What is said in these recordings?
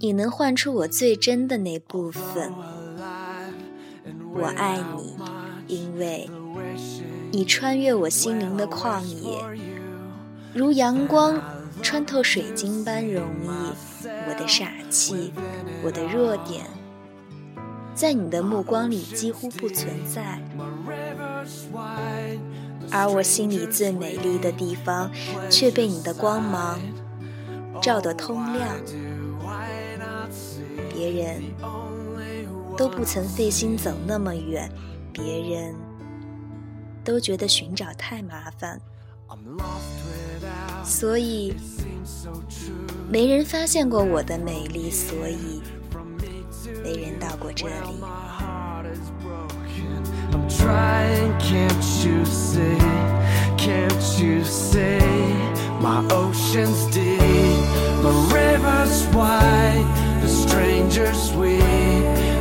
你能唤出我最真的那部分。我爱你，因为你穿越我心灵的旷野，如阳光穿透水晶般容易。我的傻气，我的弱点，在你的目光里几乎不存在。而我心里最美丽的地方，却被你的光芒照得通亮。别人都不曾费心走那么远，别人都觉得寻找太麻烦，所以没人发现过我的美丽，所以没人到过这里。The stranger sweet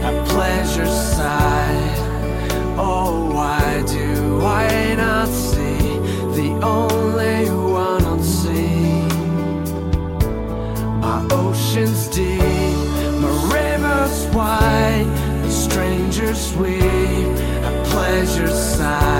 at pleasure side. Oh, why do I not see the only one? My ocean's deep, my river's wide, the stranger sweet at pleasure side.